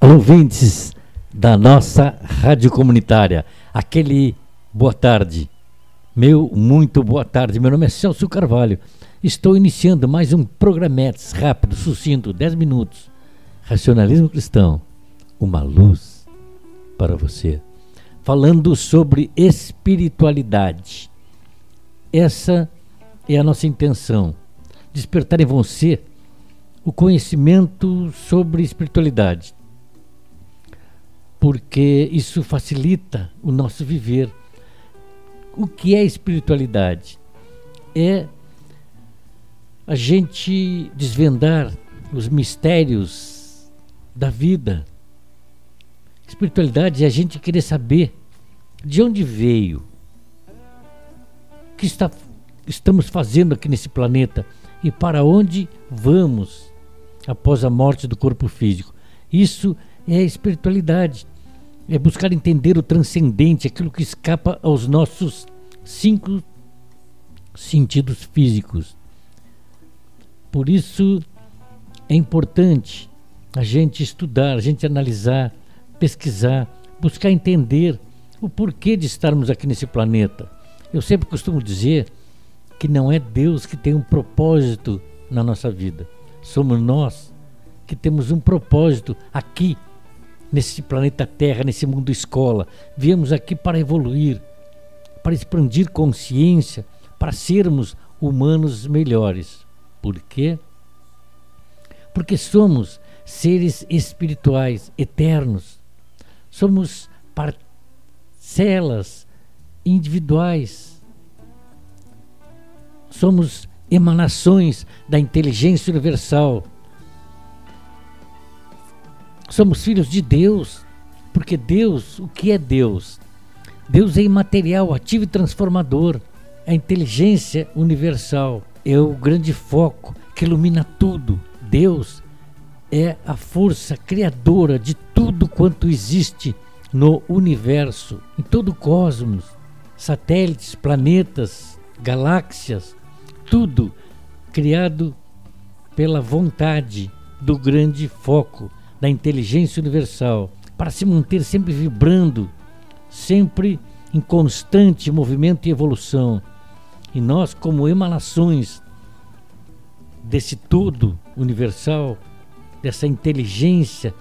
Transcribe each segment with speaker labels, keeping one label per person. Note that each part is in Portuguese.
Speaker 1: ouvintes da nossa rádio comunitária. Aquele boa tarde. Meu muito boa tarde. Meu nome é Celso Carvalho. Estou iniciando mais um Programetes rápido, sucinto, 10 minutos. Racionalismo cristão. Uma luz para você. Falando sobre espiritualidade. Essa é a nossa intenção. Despertar em você o conhecimento sobre espiritualidade porque isso facilita o nosso viver. O que é espiritualidade? É a gente desvendar os mistérios da vida. Espiritualidade é a gente querer saber de onde veio, o que está, estamos fazendo aqui nesse planeta e para onde vamos após a morte do corpo físico. Isso é espiritualidade é buscar entender o transcendente, aquilo que escapa aos nossos cinco sentidos físicos. Por isso é importante a gente estudar, a gente analisar, pesquisar, buscar entender o porquê de estarmos aqui nesse planeta. Eu sempre costumo dizer que não é Deus que tem um propósito na nossa vida. Somos nós que temos um propósito aqui nesse planeta Terra, nesse mundo escola. Viemos aqui para evoluir, para expandir consciência, para sermos humanos melhores. Por quê? Porque somos seres espirituais eternos. Somos parcelas individuais. Somos emanações da inteligência universal Somos filhos de Deus, porque Deus, o que é Deus? Deus é imaterial, ativo e transformador. A inteligência universal é o grande foco que ilumina tudo. Deus é a força criadora de tudo quanto existe no universo, em todo o cosmos, satélites, planetas, galáxias, tudo criado pela vontade do grande foco da inteligência universal, para se manter sempre vibrando, sempre em constante movimento e evolução. E nós, como emanações desse todo universal, dessa inteligência,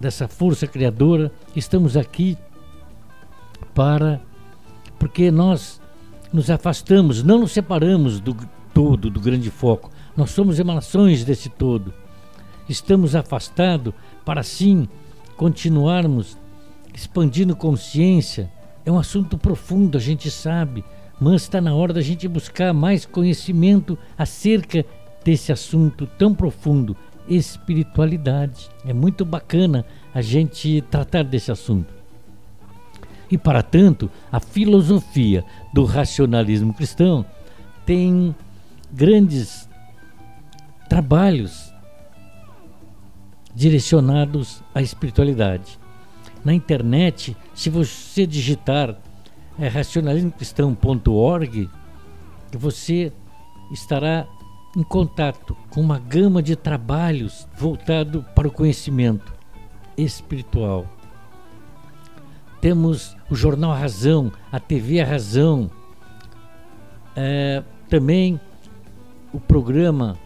Speaker 1: dessa força criadora, estamos aqui para. Porque nós nos afastamos, não nos separamos do todo, do grande foco. Nós somos emanações desse todo estamos afastados para assim continuarmos expandindo consciência. É um assunto profundo, a gente sabe, mas está na hora da gente buscar mais conhecimento acerca desse assunto tão profundo, espiritualidade. É muito bacana a gente tratar desse assunto. E para tanto, a filosofia do racionalismo cristão tem grandes trabalhos direcionados à espiritualidade. Na internet, se você digitar é, racionalismocristão.org, você estará em contato com uma gama de trabalhos voltado para o conhecimento espiritual. Temos o Jornal Razão, a TV A Razão, é, também o programa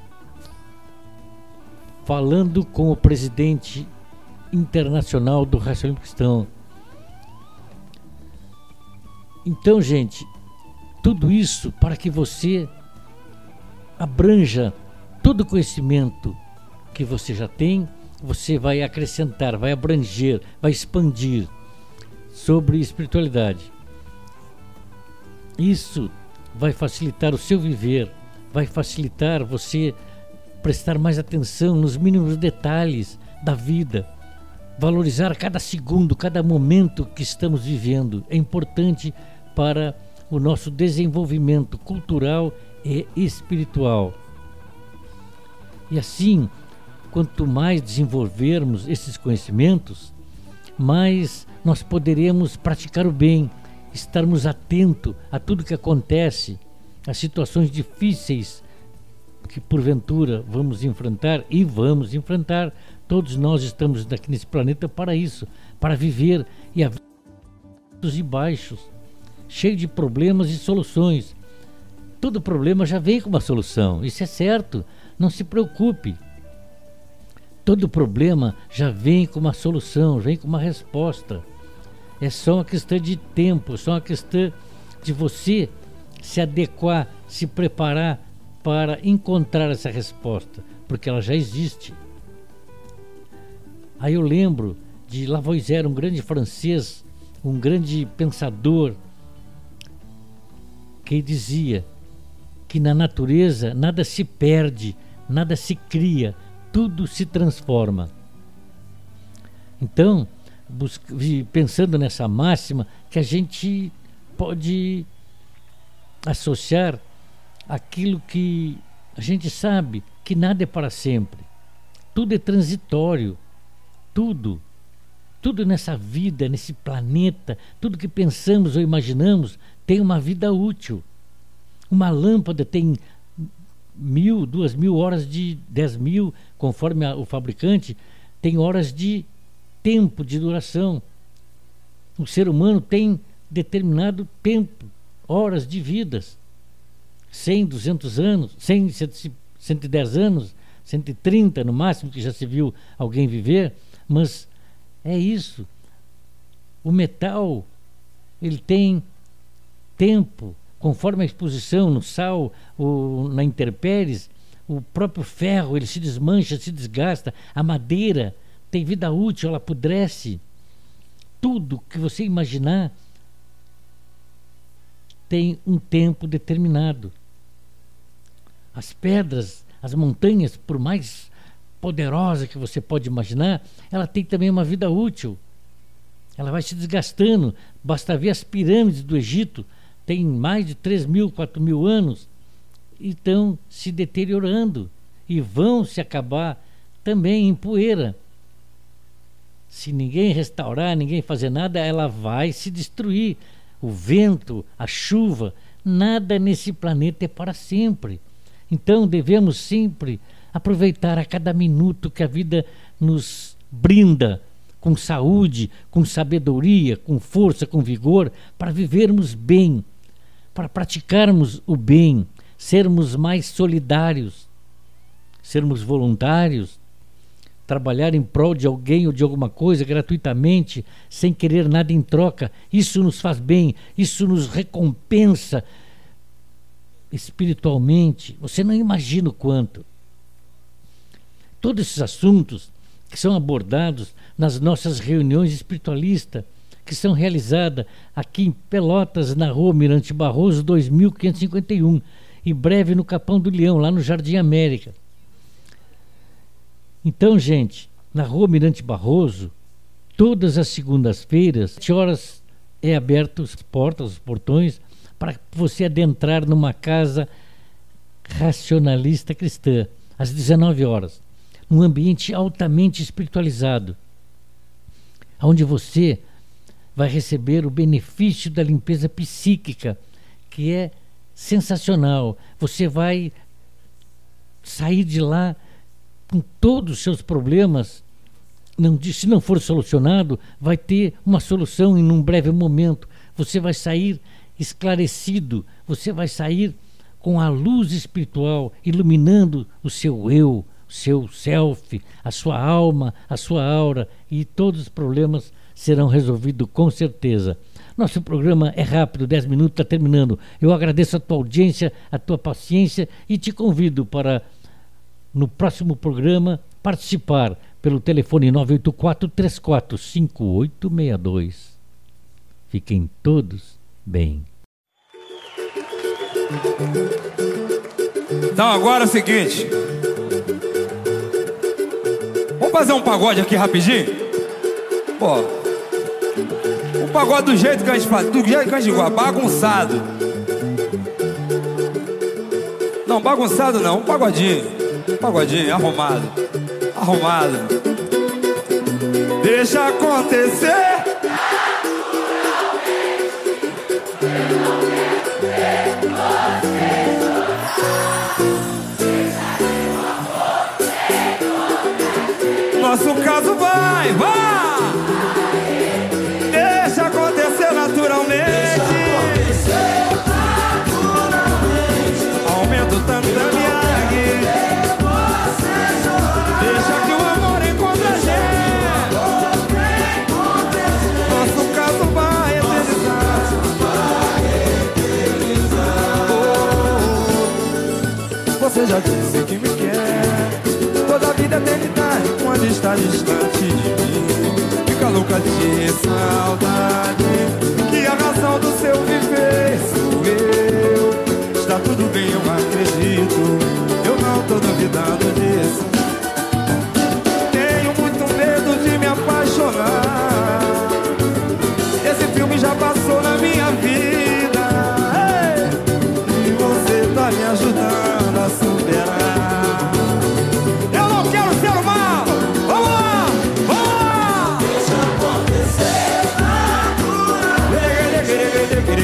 Speaker 1: falando com o presidente internacional do racionalismo cristão. Então, gente, tudo isso para que você abranja todo o conhecimento que você já tem, você vai acrescentar, vai abranger, vai expandir sobre espiritualidade. Isso vai facilitar o seu viver, vai facilitar você prestar mais atenção nos mínimos detalhes da vida, valorizar cada segundo, cada momento que estamos vivendo. É importante para o nosso desenvolvimento cultural e espiritual. E assim, quanto mais desenvolvermos esses conhecimentos, mais nós poderemos praticar o bem, estarmos atentos a tudo que acontece, às situações difíceis que porventura vamos enfrentar e vamos enfrentar Todos nós estamos aqui nesse planeta para isso, para viver e altos e baixos, cheio de problemas e soluções. Todo problema já vem com uma solução, isso é certo, não se preocupe. Todo problema já vem com uma solução, vem com uma resposta. É só uma questão de tempo, só uma questão de você se adequar, se preparar para encontrar essa resposta, porque ela já existe. Aí eu lembro de Lavoisier, um grande francês, um grande pensador, que dizia que na natureza nada se perde, nada se cria, tudo se transforma. Então, pensando nessa máxima, que a gente pode associar aquilo que a gente sabe que nada é para sempre, tudo é transitório tudo, tudo nessa vida, nesse planeta, tudo que pensamos ou imaginamos tem uma vida útil. Uma lâmpada tem mil, duas mil horas de dez mil, conforme a, o fabricante, tem horas de tempo de duração. O ser humano tem determinado tempo, horas de vidas. 100, 200 anos, 100, 110 anos, 130 no máximo que já se viu alguém viver mas é isso. O metal, ele tem tempo, conforme a exposição no sal ou na intempéries, o próprio ferro ele se desmancha, se desgasta, a madeira tem vida útil, ela apodrece. Tudo que você imaginar tem um tempo determinado. As pedras, as montanhas, por mais poderosa que você pode imaginar, ela tem também uma vida útil. Ela vai se desgastando. Basta ver as pirâmides do Egito, tem mais de 3 mil, 4 mil anos, e estão se deteriorando e vão se acabar também em poeira. Se ninguém restaurar, ninguém fazer nada, ela vai se destruir. O vento, a chuva, nada nesse planeta é para sempre. Então devemos sempre aproveitar a cada minuto que a vida nos brinda com saúde, com sabedoria, com força, com vigor, para vivermos bem, para praticarmos o bem, sermos mais solidários, sermos voluntários, trabalhar em prol de alguém ou de alguma coisa gratuitamente, sem querer nada em troca. Isso nos faz bem, isso nos recompensa espiritualmente. Você não imagina o quanto. Todos esses assuntos que são abordados nas nossas reuniões espiritualistas, que são realizadas aqui em Pelotas, na rua Mirante Barroso, 2551, e breve no Capão do Leão, lá no Jardim América. Então, gente, na rua Mirante Barroso, todas as segundas-feiras, 7 horas é aberto as portas, os portões, para você adentrar numa casa racionalista cristã, às 19 horas um ambiente altamente espiritualizado, onde você vai receber o benefício da limpeza psíquica, que é sensacional. Você vai sair de lá com todos os seus problemas. Não, se não for solucionado, vai ter uma solução em um breve momento. Você vai sair esclarecido, você vai sair com a luz espiritual iluminando o seu eu, seu self, a sua alma, a sua aura e todos os problemas serão resolvidos com certeza. Nosso programa é rápido, 10 minutos, está terminando. Eu agradeço a tua audiência, a tua paciência e te convido para, no próximo programa, participar pelo telefone 984 345862. Fiquem todos bem.
Speaker 2: Então agora é o seguinte. Vamos fazer um pagode aqui rapidinho? Pô. Um pagode do jeito que a gente faz, do jeito que a gente gosta, bagunçado. Não, bagunçado não, um pagodinho. Um pagodinho, arrumado. Arrumado. Deixa acontecer. nosso caso vai, vai! Deixa acontecer naturalmente. Deixa acontecer. Aumenta o tanto da minha Deixa que o amor encontre a gente. Nosso caso vai eternizar. Oh, oh. oh. Você já disse que me está distante de mim. Fica louca de saudade. Que a razão do seu viver sou eu. Está tudo bem, eu acredito.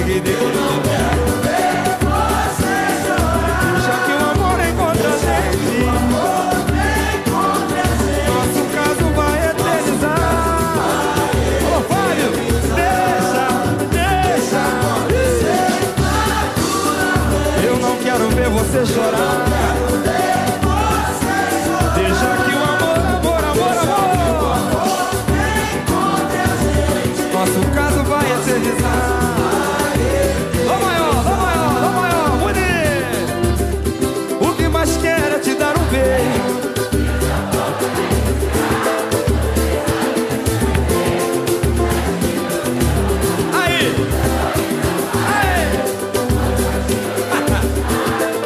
Speaker 2: que Deus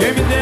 Speaker 2: Give me that.